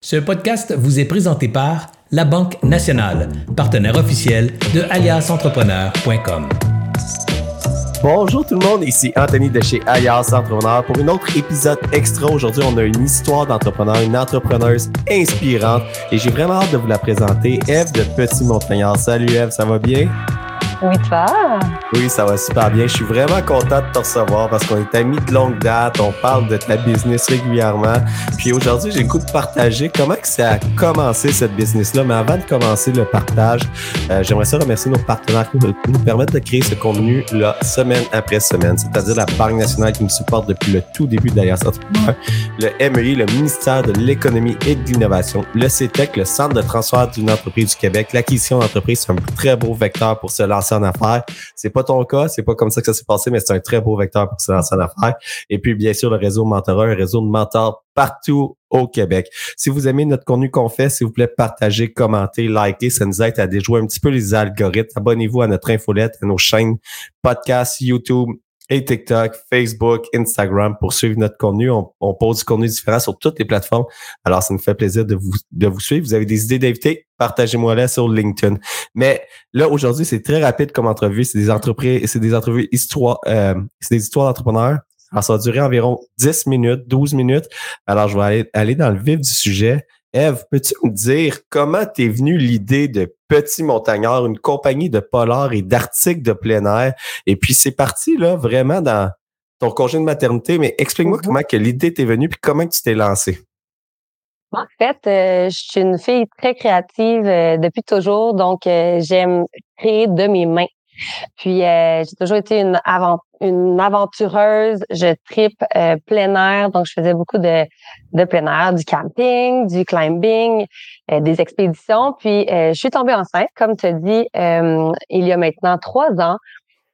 Ce podcast vous est présenté par La Banque Nationale, partenaire officiel de aliasentrepreneur.com. Bonjour tout le monde, ici Anthony de chez Alias Entrepreneur pour un autre épisode extra. Aujourd'hui, on a une histoire d'entrepreneur, une entrepreneuse inspirante et j'ai vraiment hâte de vous la présenter. Eve de Petit Montagnard. Salut Eve, ça va bien? Oui, toi? Oui, ça va super bien. Je suis vraiment content de te recevoir parce qu'on est amis de longue date. On parle de ta business régulièrement. Puis aujourd'hui, j'ai le de partager comment que ça a commencé cette business-là. Mais avant de commencer le partage, euh, j'aimerais ça remercier nos partenaires qui nous permettent de créer ce contenu-là semaine après semaine. C'est-à-dire la Banque nationale qui nous supporte depuis le tout début d'Alliance Entrepreneur, le MEI, le ministère de l'Économie et de l'Innovation, le CETEC, le Centre de transfert d'une entreprise du Québec. L'acquisition d'entreprise, c'est un très beau vecteur pour se lancer en affaires. C'est pas ton cas, c'est pas comme ça que ça s'est passé, mais c'est un très beau vecteur pour se lancer en affaires. Et puis, bien sûr, le réseau Mentorat, un réseau de mentors partout au Québec. Si vous aimez notre contenu qu'on fait, s'il vous plaît, partagez, commentez, likez. Ça nous aide à déjouer un petit peu les algorithmes. Abonnez-vous à notre infolette, à nos chaînes podcast, YouTube, et TikTok, Facebook, Instagram pour suivre notre contenu. On, pose du contenu différent sur toutes les plateformes. Alors, ça nous fait plaisir de vous, de vous suivre. Vous avez des idées d'invités? Partagez-moi là sur LinkedIn. Mais là, aujourd'hui, c'est très rapide comme entrevue. C'est des entreprises, c'est des entrevues histoires, euh, c'est des histoires d'entrepreneurs. Alors, ça va durer environ 10 minutes, 12 minutes. Alors, je vais aller, aller dans le vif du sujet. Eve, peux-tu me dire comment t'es venue l'idée de Petit Montagnard, une compagnie de polar et d'articles de plein air? Et puis, c'est parti, là, vraiment dans ton congé de maternité, mais explique-moi mm-hmm. comment que l'idée t'est venue puis comment tu t'es lancé. En fait, euh, je suis une fille très créative euh, depuis toujours, donc euh, j'aime créer de mes mains. Puis j'ai toujours été une, avant, une aventureuse. Je tripe plein air, donc je faisais beaucoup de, de plein air, du camping, du climbing, des expéditions. Puis je suis tombée enceinte, comme tu dit, il y a maintenant trois ans.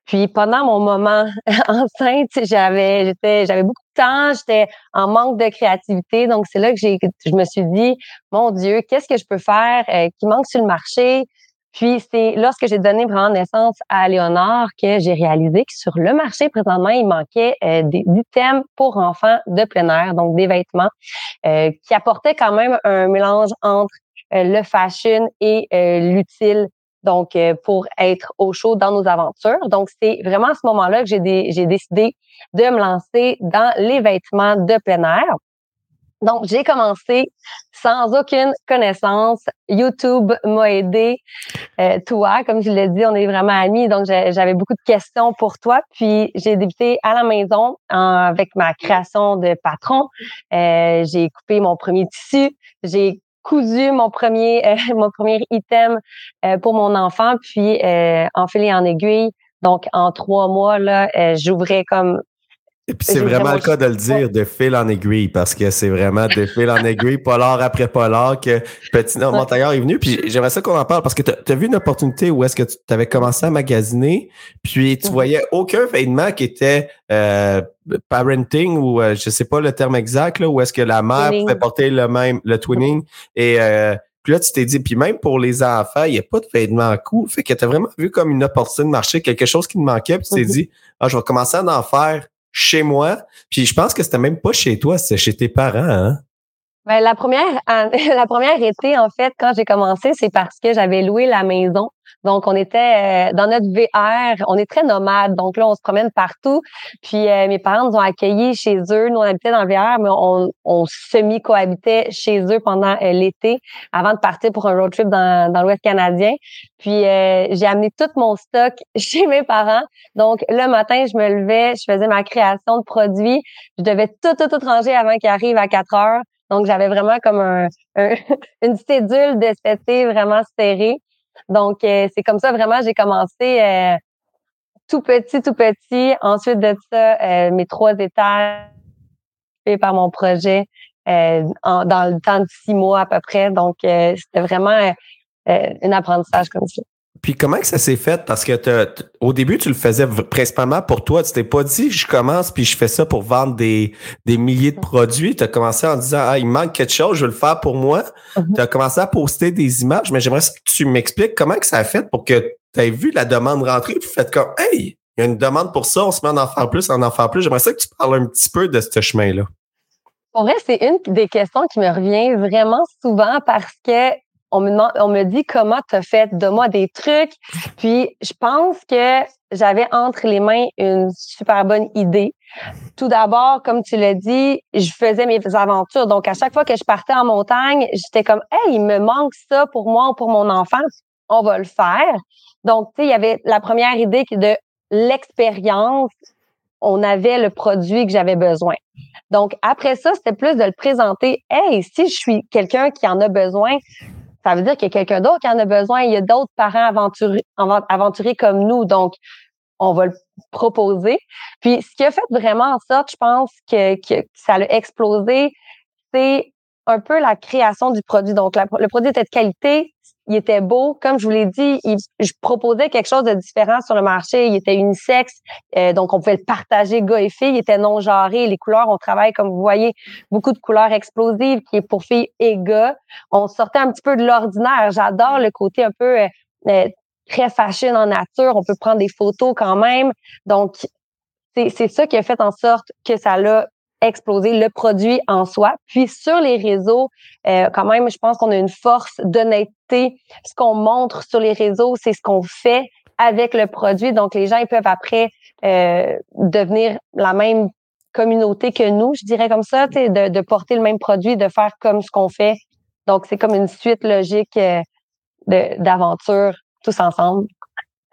Puis pendant mon moment enceinte, j'avais j'étais j'avais beaucoup de temps, j'étais en manque de créativité, donc c'est là que j'ai je me suis dit mon Dieu, qu'est-ce que je peux faire euh, qui manque sur le marché? Puis c'est lorsque j'ai donné vraiment naissance à Léonard que j'ai réalisé que sur le marché présentement, il manquait euh, des items pour enfants de plein air, donc des vêtements euh, qui apportaient quand même un mélange entre le fashion et l'utile donc euh, pour être au chaud dans nos aventures. Donc, c'est vraiment à ce moment-là que j'ai décidé de me lancer dans les vêtements de plein air. Donc, j'ai commencé sans aucune connaissance. YouTube m'a aidé. Euh, toi, comme je l'ai dit, on est vraiment amis, donc j'avais beaucoup de questions pour toi. Puis, j'ai débuté à la maison avec ma création de patron. Euh, j'ai coupé mon premier tissu. J'ai cousu mon premier euh, mon premier item euh, pour mon enfant, puis euh, enfilé en aiguille. Donc en trois mois là, j'ouvrais comme et puis c'est vraiment le cas de le dire, de fil en aiguille, parce que c'est vraiment de fil en aiguille, polar après polar, que Petit Montagnard est venu. Puis j'aimerais ça qu'on en parle, parce que tu as, vu une opportunité où est-ce que tu avais commencé à magasiner, puis tu mhm. voyais aucun vêtement qui était euh, parenting, ou euh, je sais pas le terme exact, là, où est-ce que la mère pouvait porter le même, le twinning. Et euh, puis là, tu t'es dit, puis même pour les enfants, il n'y a pas de vêtements cool. Fait que tu as vraiment vu comme une opportunité de marché, quelque chose qui te manquait, puis tu t'es mhm. dit, ah, je vais commencer à en faire chez moi. Puis je pense que c'était même pas chez toi, c'était chez tes parents. Hein? Ben, la première, la première été, en fait, quand j'ai commencé, c'est parce que j'avais loué la maison donc, on était euh, dans notre VR, on est très nomade. Donc là, on se promène partout. Puis euh, mes parents nous ont accueillis chez eux. Nous, on habitait dans le VR, mais on, on semi-cohabitait chez eux pendant euh, l'été avant de partir pour un road trip dans, dans l'Ouest canadien. Puis j'ai amené tout mon stock chez mes parents. Donc le matin, je me levais, je faisais ma création de produits. Je devais tout, tout, tout ranger avant qu'il arrive à 4 heures. Donc, j'avais vraiment comme un, une cédule de vraiment serrée. Donc, euh, c'est comme ça vraiment, j'ai commencé euh, tout petit, tout petit. Ensuite de ça, euh, mes trois étages fait par mon projet dans le temps de six mois à peu près. Donc, c'était vraiment un apprentissage comme ça. Puis comment que ça s'est fait? Parce que au début, tu le faisais principalement pour toi. Tu t'es pas dit je commence puis je fais ça pour vendre des, des milliers de produits. Tu as commencé en disant Ah, il manque quelque chose, je vais le faire pour moi. Mm-hmm. Tu as commencé à poster des images, mais j'aimerais que tu m'expliques comment que ça a fait pour que tu aies vu la demande rentrer puis fait comme Hey, il y a une demande pour ça, on se met à en faire plus, en en faire plus. J'aimerais ça que tu parles un petit peu de ce chemin-là. Pour vrai, c'est une des questions qui me revient vraiment souvent parce que on me, dit comment tu as fait, de moi des trucs. Puis je pense que j'avais entre les mains une super bonne idée. Tout d'abord, comme tu l'as dit, je faisais mes aventures. Donc, à chaque fois que je partais en montagne, j'étais comme, hey, il me manque ça pour moi ou pour mon enfant. On va le faire. Donc, tu sais, il y avait la première idée de l'expérience. On avait le produit que j'avais besoin. Donc, après ça, c'était plus de le présenter. Hey, si je suis quelqu'un qui en a besoin, ça veut dire qu'il y a quelqu'un d'autre qui en a besoin. Il y a d'autres parents aventuriers comme nous. Donc, on va le proposer. Puis, ce qui a fait vraiment en sorte, je pense, que, que ça a explosé, c'est un peu la création du produit. Donc, le produit était de qualité, il était beau. Comme je vous l'ai dit, je proposais quelque chose de différent sur le marché. Il était unisexe, euh, donc on pouvait le partager gars et filles. Il était non genré. Les couleurs, on travaille comme vous voyez beaucoup de couleurs explosives qui est pour filles et gars. On sortait un petit peu de l'ordinaire. J'adore le côté un peu euh, euh, très fashion en nature. On peut prendre des photos quand même. Donc c'est ça qui a fait en sorte que ça l'a exploser le produit en soi. Puis sur les réseaux, euh, quand même, je pense qu'on a une force d'honnêteté. Ce qu'on montre sur les réseaux, c'est ce qu'on fait avec le produit. Donc les gens peuvent après euh, devenir la même communauté que nous, je dirais comme ça, de, de porter le même produit, de faire comme ce qu'on fait. Donc c'est comme une suite logique euh, d'aventures tous ensemble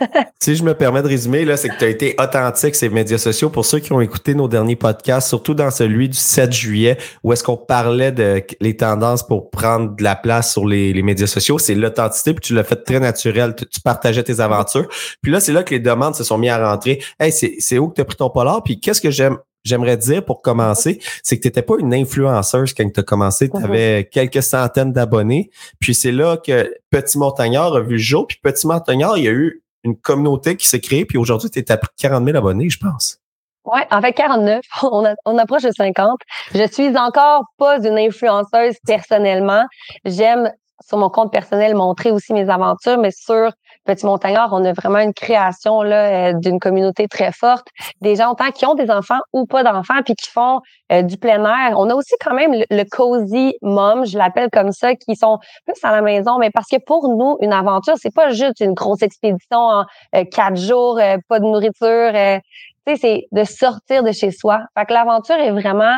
si je me permets de résumer, là, c'est que tu as été authentique ces médias sociaux. Pour ceux qui ont écouté nos derniers podcasts, surtout dans celui du 7 juillet, où est-ce qu'on parlait de les tendances pour prendre de la place sur les, médias sociaux, c'est l'authenticité, puis tu l'as fait très naturel. Tu, partageais tes aventures. Puis là, c'est là que les demandes se sont mis à rentrer. Hey, c'est où que tu as pris ton polar? Puis qu'est-ce que j'aime? J'aimerais dire pour commencer, c'est que tu n'étais pas une influenceuse quand tu as commencé. Tu avais quelques centaines d'abonnés. Puis c'est là que Petit Montagnard a vu le jour. Puis Petit Montagnard, il y a eu une communauté qui s'est créée, puis aujourd'hui, tu es à plus de 40 000 abonnés, je pense. Oui, en fait, 49. On, on approche de 50. Je suis encore pas une influenceuse personnellement. J'aime sur mon compte personnel montrer aussi mes aventures, mais sur Petit Montagnard, on a vraiment une création là euh, d'une communauté très forte, des gens autant qui ont des enfants ou pas d'enfants, puis qui font euh, du plein air. On a aussi quand même le, cozy mom, je l'appelle comme ça, qui sont plus à la maison, mais parce que pour nous, une aventure, c'est pas juste une grosse expédition en euh, quatre jours, pas de nourriture. tu sais, c'est de sortir de chez soi. Fait que l'aventure est vraiment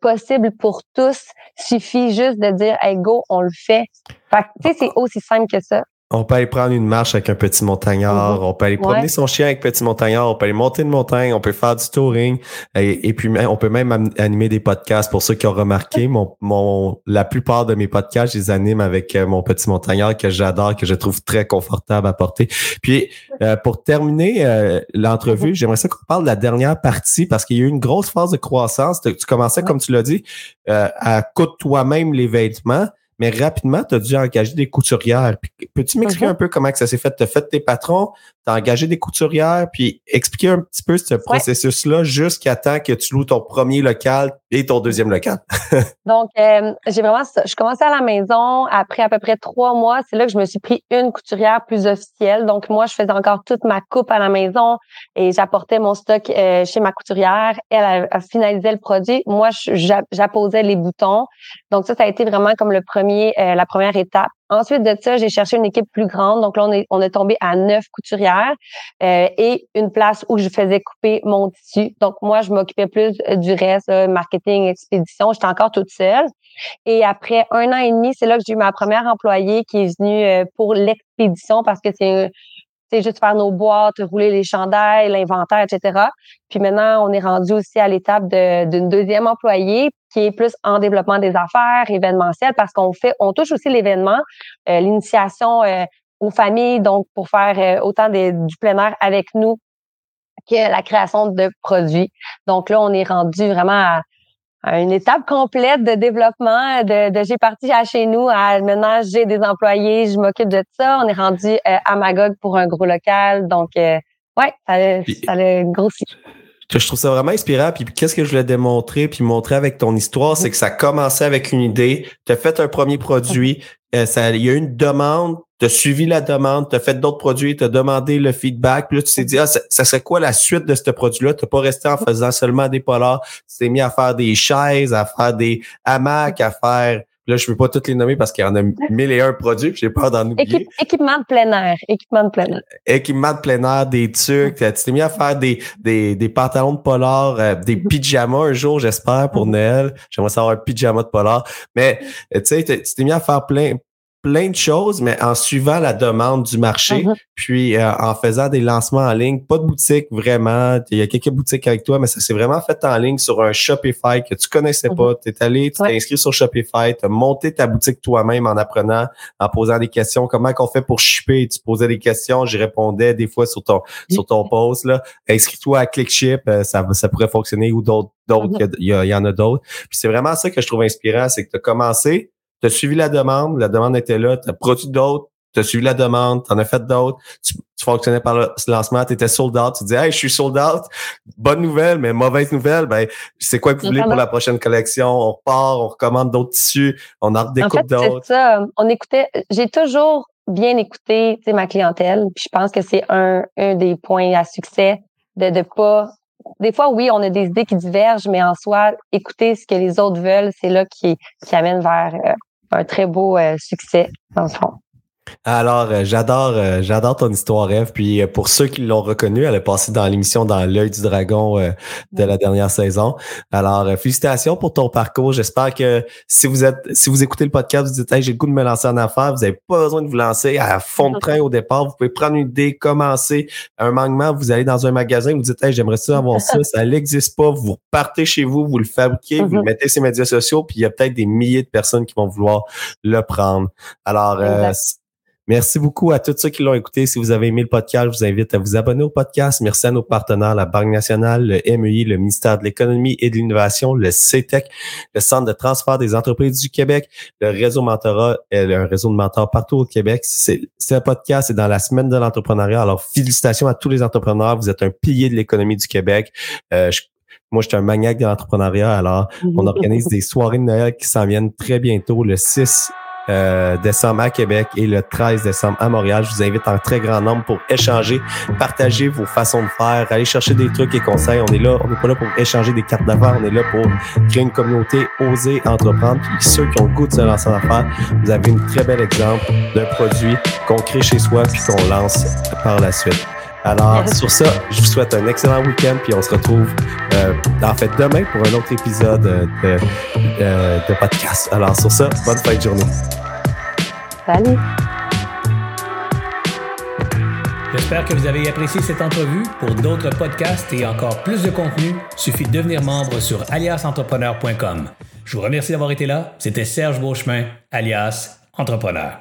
possible pour tous. Suffit juste de dire, hey, go, on le fait. Fait que, tu sais, c'est aussi simple que ça. On peut aller prendre une marche avec un petit montagnard, mhm. on peut aller promener son chien avec petit montagnard, on peut aller monter une montagne, on peut faire du touring et, puis on peut même animer des podcasts. Pour ceux qui ont remarqué, mon, mon la plupart de mes podcasts, je les anime avec euh, mon petit montagnard que j'adore, que je trouve très confortable à porter. Puis euh, pour terminer euh, l'entrevue, mhm. j'aimerais ça qu'on parle de la dernière partie parce qu'il y a eu une grosse phase de croissance. Tu commençais, comme tu l'as dit, à coudre toi-même les vêtements mais rapidement, tu as dû engager des couturières. Peux-tu m'expliquer uh-huh. un peu comment que ça s'est fait? Tu as fait tes patrons, tu as engagé des couturières, puis expliquer un petit peu ce processus-là jusqu'à temps que tu loues ton premier local ton deuxième. Donc, euh, j'ai vraiment, je commençais à la maison après à peu près trois mois. C'est là que je me suis pris une couturière plus officielle. Donc, moi, je faisais encore toute ma coupe à la maison et j'apportais mon stock euh, chez ma couturière. Elle a, finalisé le produit. Moi, j'apposais les boutons. Donc, ça, ça a été vraiment comme le premier, euh, la première étape. Ensuite de ça, j'ai cherché une équipe plus grande. Donc là, on est, on est tombé à neuf couturières euh, et une place où je faisais couper mon tissu. Donc moi, je m'occupais plus euh, du reste, marketing, expédition. J'étais encore toute seule. Et après un an et demi, c'est là que j'ai eu ma première employée qui est venue euh, pour l'expédition parce que c'est c'est juste faire nos boîtes, rouler les chandails, l'inventaire, etc. Puis maintenant, on est rendu aussi à l'étape d'une deuxième employée qui est plus en développement des affaires, événementiel, parce qu'on fait, on touche aussi l'événement, euh, l'initiation euh, aux familles, donc pour faire euh, autant du plein air avec nous que la création de produits. Donc là, on est rendu vraiment à, une étape complète de développement, de, de j'ai parti à chez nous à maintenant j'ai des employés, je m'occupe de ça. On est rendu euh, à Magog pour un gros local. Donc euh, ouais, ça, ça a grossi. Je trouve ça vraiment inspirant. Puis qu'est-ce que je voulais démontrer, puis montrer avec ton histoire, c'est que ça a commencé avec une idée. Tu as fait un premier produit. Euh, ça, il y a eu une demande tu as suivi la demande, tu as fait d'autres produits, tu as demandé le feedback, puis là, tu t'es dit, ah, ça, serait quoi la suite de ce produit-là? Tu pas resté en faisant seulement des polars, tu t'es mis à faire des chaises, à faire des hamacs, à faire Là, je ne peux pas toutes les nommer parce qu'il y en a mille et un produits, j'ai peur d'en oublier. équipement de plein air. Équipement de plein air. Équipement de plein air, des trucs. Tu t'es mis à faire des, des, des pantalons de polar, euh, des mm-hmm. pyjamas un jour, j'espère, pour mm-hmm. Noël. J'aimerais savoir un pyjama de polar. Mais, tu sais, tu t'es mis à faire plein, plein de choses, mais en suivant la demande du marché, uh-huh. puis euh, en faisant des lancements en ligne. Pas de boutique vraiment. Il y a quelques boutiques avec toi, mais ça s'est vraiment fait en ligne sur un Shopify que tu connaissais uh-huh. pas. Tu es allé, tu t'es inscrit sur Shopify, tu as monté ta boutique toi-même en apprenant, en posant des questions. Comment qu'on fait pour shipper? Tu posais des questions, j'y répondais des fois sur ton sur ton post. Là. Inscris-toi à ClickShip, euh, ça, ça pourrait fonctionner ou d'autres d'autres, il y, y, en a d'autres. Puis c'est vraiment ça que je trouve inspirant, c'est que tu as commencé, tu as suivi la demande, la demande était là, tu as produit d'autres, tu as suivi la demande, tu en as fait d'autres, tu, fonctionnais par le lancement, tu étais sold out, tu dis Hey, je suis sold out. Bonne nouvelle, mais mauvaise nouvelle, ben c'est quoi que vous voulez pour la prochaine collection? On repart, on recommande d'autres tissus, on en redécoupe d'autres. C'est ça. On écoutait, j'ai toujours bien écouté ma clientèle. Puis je pense que c'est un, un des points à succès de ne pas des fois, oui, on a des idées qui divergent, mais en soi, écouter ce que les autres veulent, c'est là qui, qui amène vers euh, un très beau euh, succès, dans le fond. Alors, euh, j'adore, euh, j'adore ton histoire, Eve. Puis euh, pour ceux qui l'ont reconnue, elle est passée dans l'émission dans l'œil du dragon de la dernière saison. Alors, félicitations pour ton parcours. J'espère que si vous êtes, si vous écoutez le podcast, vous dites, hey, j'ai le goût de me lancer en affaires, vous n'avez pas besoin de vous lancer à fond de train au départ. Vous pouvez prendre une idée, commencer un manquement. Vous allez dans un magasin, vous dites, hey, j'aimerais ça avoir ça. Ça n'existe pas. Vous partez chez vous, vous le fabriquez, vous le mm-hmm. mettez sur les médias sociaux, puis il y a peut-être des milliers de personnes qui vont vouloir le prendre. Alors, Merci beaucoup à tous ceux qui l'ont écouté. Si vous avez aimé le podcast, je vous invite à vous abonner au podcast. Merci à nos partenaires, la Banque nationale, le MEI, le ministère de l'Économie et de l'Innovation, le CETEC, le Centre de transfert des entreprises du Québec, le réseau mentorat, un réseau de mentors partout au Québec. C'est un podcast, c'est dans la semaine de l'entrepreneuriat. Alors, félicitations à tous les entrepreneurs. Vous êtes un pilier de l'économie du Québec. Euh, moi, je suis un maniaque de l'entrepreneuriat. Alors, on organise des soirées de Noël qui s'en viennent très bientôt, le 6 euh, décembre à Québec et le 13 décembre à Montréal. Je vous invite en très grand nombre pour échanger, partager vos façons de faire, aller chercher des trucs et conseils. On est là, on n'est pas là pour échanger des cartes d'affaires, on est là pour créer une communauté, oser entreprendre. Puis ceux qui ont le goût de se lancer en affaires, vous avez une très bel exemple d'un produit qu'on crée chez soi puis qu'on lance par la suite. Alors, sur ça, je vous souhaite un excellent week-end, puis on se retrouve euh, en fait demain pour un autre épisode de, euh, de podcast. Alors, sur ça, bonne fin de journée. Salut. J'espère que vous avez apprécié cette entrevue. Pour d'autres podcasts et encore plus de contenu, suffit de devenir membre sur aliasentrepreneur.com. Je vous remercie d'avoir été là. C'était Serge Beauchemin, alias Entrepreneur.